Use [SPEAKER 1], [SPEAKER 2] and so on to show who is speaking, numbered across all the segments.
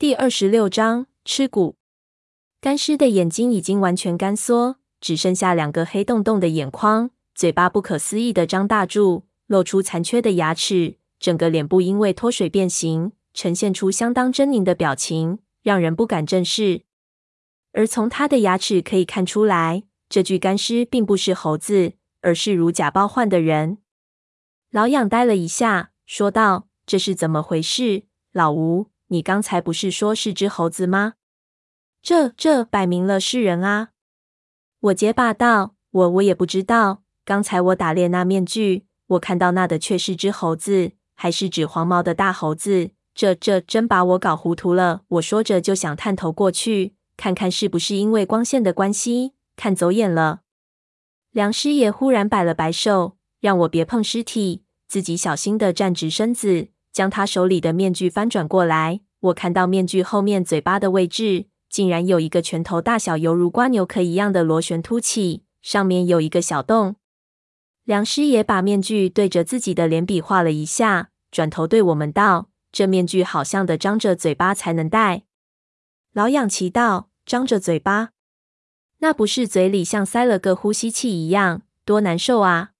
[SPEAKER 1] 第二十六章吃骨。干尸的眼睛已经完全干缩，只剩下两个黑洞洞的眼眶，嘴巴不可思议的张大住，露出残缺的牙齿，整个脸部因为脱水变形，呈现出相当狰狞的表情，让人不敢正视。而从他的牙齿可以看出来，这具干尸并不是猴子，而是如假包换的人。老痒呆了一下，说道：“这是怎么回事，老吴？”你刚才不是说是只猴子吗？这这摆明了是人啊！我结巴道：“我我也不知道。刚才我打猎那面具，我看到那的却是只猴子，还是指黄毛的大猴子。这这真把我搞糊涂了。”我说着就想探头过去，看看是不是因为光线的关系，看走眼了。梁师爷忽然摆了摆手，让我别碰尸体，自己小心地站直身子。将他手里的面具翻转过来，我看到面具后面嘴巴的位置，竟然有一个拳头大小、犹如蜗牛壳一样的螺旋凸起，上面有一个小洞。梁师爷把面具对着自己的脸比划了一下，转头对我们道：“这面具好像得张着嘴巴才能戴。”老养奇道：“张着嘴巴，那不是嘴里像塞了个呼吸器一样，多难受啊！”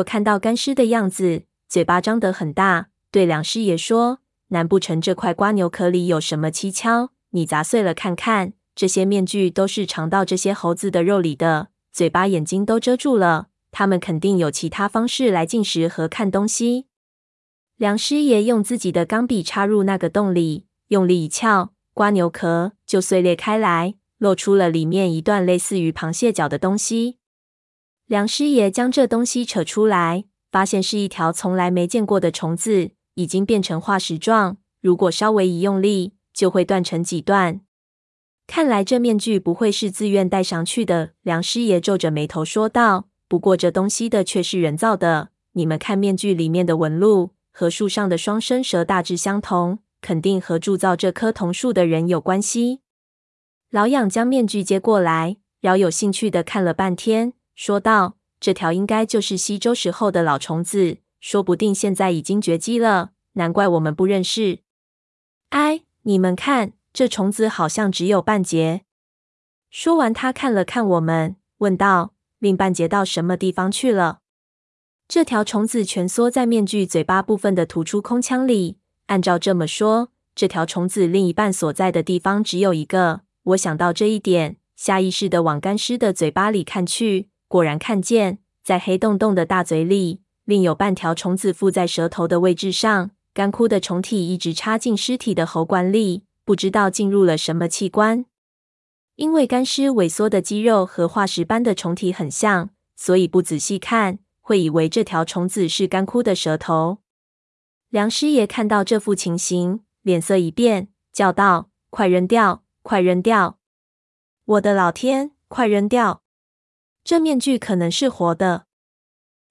[SPEAKER 1] 我看到干尸的样子，嘴巴张得很大。对梁师爷说：“难不成这块瓜牛壳里有什么蹊跷？你砸碎了看看。这些面具都是藏到这些猴子的肉里的，嘴巴、眼睛都遮住了。他们肯定有其他方式来进食和看东西。”梁师爷用自己的钢笔插入那个洞里，用力一撬，瓜牛壳就碎裂开来，露出了里面一段类似于螃蟹脚的东西。梁师爷将这东西扯出来，发现是一条从来没见过的虫子。已经变成化石状，如果稍微一用力，就会断成几段。看来这面具不会是自愿戴上去的。梁师爷皱着眉头说道：“不过这东西的确是人造的。你们看面具里面的纹路，和树上的双生蛇大致相同，肯定和铸造这棵桐树的人有关系。”老痒将面具接过来，饶有兴趣地看了半天，说道：“这条应该就是西周时候的老虫子。”说不定现在已经绝迹了，难怪我们不认识。哎，你们看，这虫子好像只有半截。说完，他看了看我们，问道：“另半截到什么地方去了？”这条虫子蜷缩在面具嘴巴部分的突出空腔里。按照这么说，这条虫子另一半所在的地方只有一个。我想到这一点，下意识的往干尸的嘴巴里看去，果然看见在黑洞洞的大嘴里。另有半条虫子附在舌头的位置上，干枯的虫体一直插进尸体的喉管里，不知道进入了什么器官。因为干尸萎缩的肌肉和化石般的虫体很像，所以不仔细看会以为这条虫子是干枯的舌头。梁师爷看到这副情形，脸色一变，叫道：“快扔掉！快扔掉！我的老天，快扔掉！这面具可能是活的。”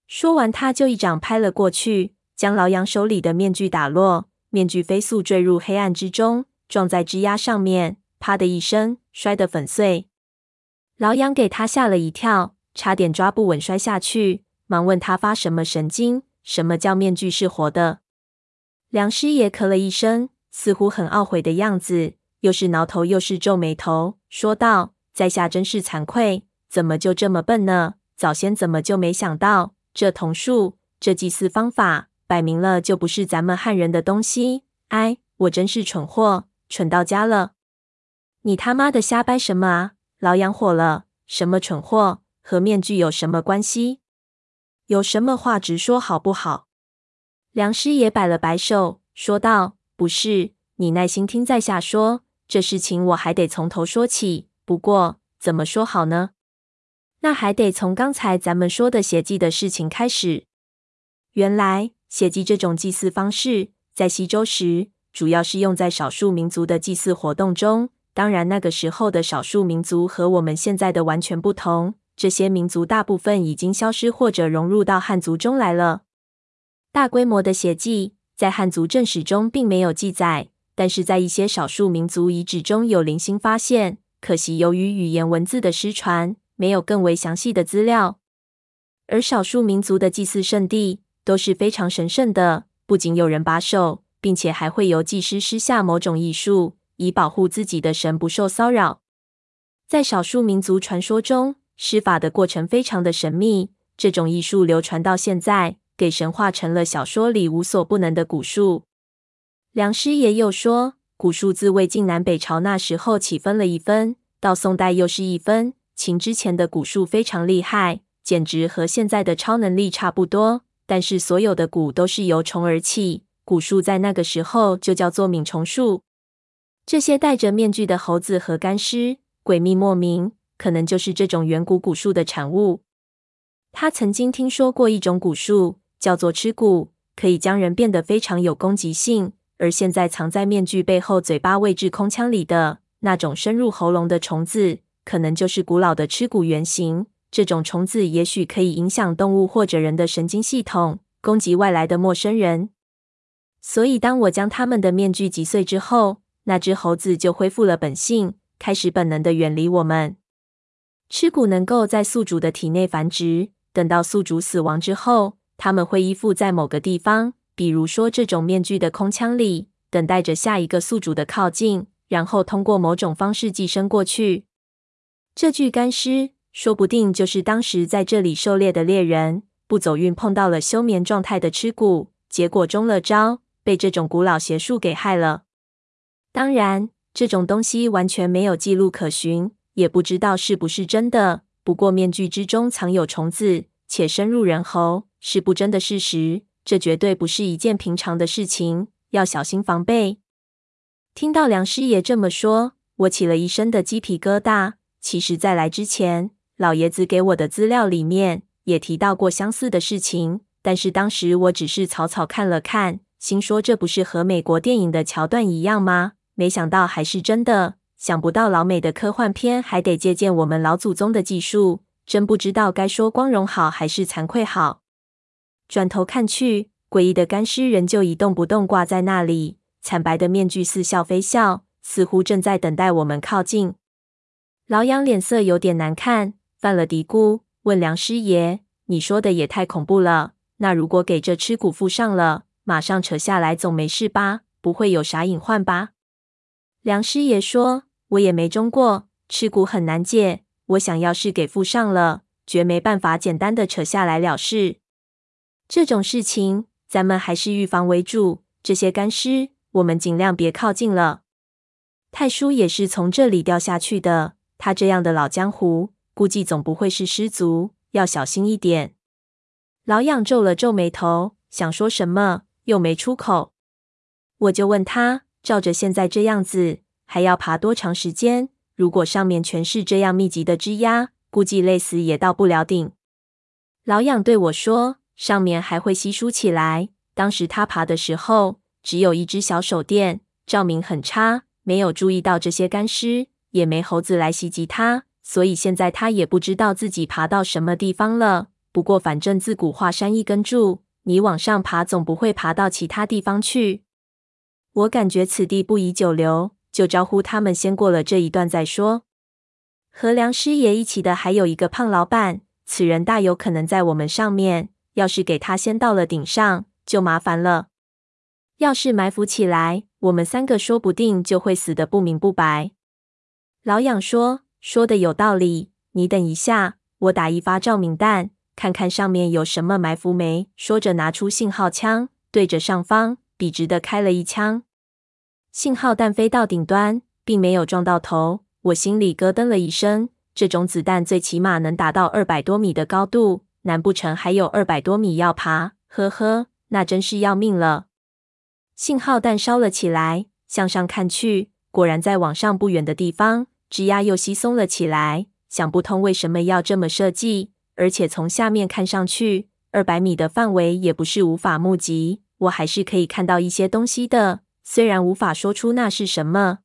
[SPEAKER 1] 说完，他就一掌拍了过去，将老杨手里的面具打落，面具飞速坠入黑暗之中，撞在枝桠上面，啪的一声，摔得粉碎。老杨给他吓了一跳，差点抓不稳摔下去，忙问他发什么神经？什么叫面具是活的？梁师爷咳了一声，似乎很懊悔的样子，又是挠头又是皱眉头，说道：“在下真是惭愧，怎么就这么笨呢？早先怎么就没想到？”这桐树，这祭祀方法，摆明了就不是咱们汉人的东西。哎，我真是蠢货，蠢到家了！你他妈的瞎掰什么啊？老杨火了，什么蠢货？和面具有什么关系？有什么话直说好不好？梁师爷摆了摆手，说道：“不是，你耐心听在下说，这事情我还得从头说起。不过怎么说好呢？”那还得从刚才咱们说的血祭的事情开始。原来血祭这种祭祀方式，在西周时主要是用在少数民族的祭祀活动中。当然，那个时候的少数民族和我们现在的完全不同。这些民族大部分已经消失或者融入到汉族中来了。大规模的血祭在汉族正史中并没有记载，但是在一些少数民族遗址中有零星发现。可惜由于语言文字的失传。没有更为详细的资料，而少数民族的祭祀圣地都是非常神圣的，不仅有人把守，并且还会由祭师施下某种艺术，以保护自己的神不受骚扰。在少数民族传说中，施法的过程非常的神秘。这种艺术流传到现在，给神化成了小说里无所不能的古术。梁师爷又说，古术自魏晋南北朝那时候起分了一分，到宋代又是一分。秦之前的蛊术非常厉害，简直和现在的超能力差不多。但是所有的蛊都是由虫而起，蛊术在那个时候就叫做敏虫术。这些戴着面具的猴子和干尸。诡秘莫名，可能就是这种远古蛊术的产物。他曾经听说过一种蛊术，叫做吃蛊，可以将人变得非常有攻击性。而现在藏在面具背后嘴巴位置空腔里的那种深入喉咙的虫子，可能就是古老的吃蛊原型。这种虫子也许可以影响动物或者人的神经系统，攻击外来的陌生人。所以，当我将他们的面具击碎之后，那只猴子就恢复了本性。开始本能的远离我们。吃蛊能够在宿主的体内繁殖，等到宿主死亡之后，他们会依附在某个地方，比如说这种面具的空腔里，等待着下一个宿主的靠近，然后通过某种方式寄生过去。这具干尸说不定就是当时在这里狩猎的猎人，不走运碰到了休眠状态的吃骨，结果中了招，被这种古老邪术给害了。当然。这种东西完全没有记录可循，也不知道是不是真的。不过面具之中藏有虫子，且深入人喉，是不争的事实。这绝对不是一件平常的事情，要小心防备。听到梁师爷这么说，我起了一身的鸡皮疙瘩。其实，在来之前，老爷子给我的资料里面也提到过相似的事情，但是当时我只是草草看了看，心说这不是和美国电影的桥段一样吗？没想到还是真的，想不到老美的科幻片还得借鉴我们老祖宗的技术，真不知道该说光荣好还是惭愧好。转头看去，诡异的干尸仍旧一动不动挂在那里，惨白的面具似笑非笑，似乎正在等待我们靠近。老杨脸色有点难看，犯了嘀咕，问梁师爷：“你说的也太恐怖了，那如果给这吃蛊附上了，马上扯下来总没事吧？不会有啥隐患吧？”梁师爷说：“我也没中过，吃蛊很难解。我想要是给附上了，绝没办法简单的扯下来了事。这种事情，咱们还是预防为主。这些干尸，我们尽量别靠近了。太叔也是从这里掉下去的，他这样的老江湖，估计总不会是失足，要小心一点。”老痒皱了皱眉头，想说什么，又没出口。我就问他。照着现在这样子，还要爬多长时间？如果上面全是这样密集的枝桠，估计累死也到不了顶。老痒对我说：“上面还会稀疏起来。当时他爬的时候，只有一只小手电，照明很差，没有注意到这些干尸，也没猴子来袭击他，所以现在他也不知道自己爬到什么地方了。不过反正自古华山一根柱，你往上爬总不会爬到其他地方去。”我感觉此地不宜久留，就招呼他们先过了这一段再说。和梁师爷一起的还有一个胖老板，此人大有可能在我们上面。要是给他先到了顶上，就麻烦了。要是埋伏起来，我们三个说不定就会死得不明不白。老痒说：“说的有道理，你等一下，我打一发照明弹，看看上面有什么埋伏没。”说着，拿出信号枪，对着上方笔直的开了一枪。信号弹飞到顶端，并没有撞到头，我心里咯噔了一声。这种子弹最起码能达到二百多米的高度，难不成还有二百多米要爬？呵呵，那真是要命了。信号弹烧了起来，向上看去，果然在往上不远的地方，枝桠又稀松了起来。想不通为什么要这么设计，而且从下面看上去，二百米的范围也不是无法目击，我还是可以看到一些东西的。虽然无法说出那是什么，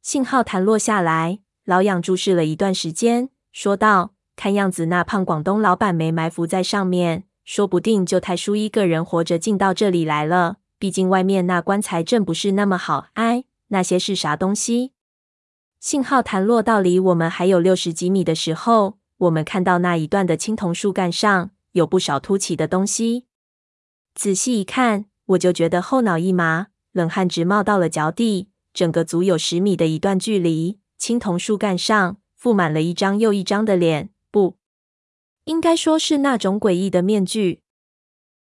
[SPEAKER 1] 信号弹落下来，老杨注视了一段时间，说道：“看样子那胖广东老板没埋伏在上面，说不定就太叔一个人活着进到这里来了。毕竟外面那棺材正不是那么好挨。那些是啥东西？”信号弹落到离我们还有六十几米的时候，我们看到那一段的青铜树干上有不少凸起的东西，仔细一看。我就觉得后脑一麻，冷汗直冒到了脚底。整个足有十米的一段距离，青铜树干上覆满了一张又一张的脸，不，应该说是那种诡异的面具。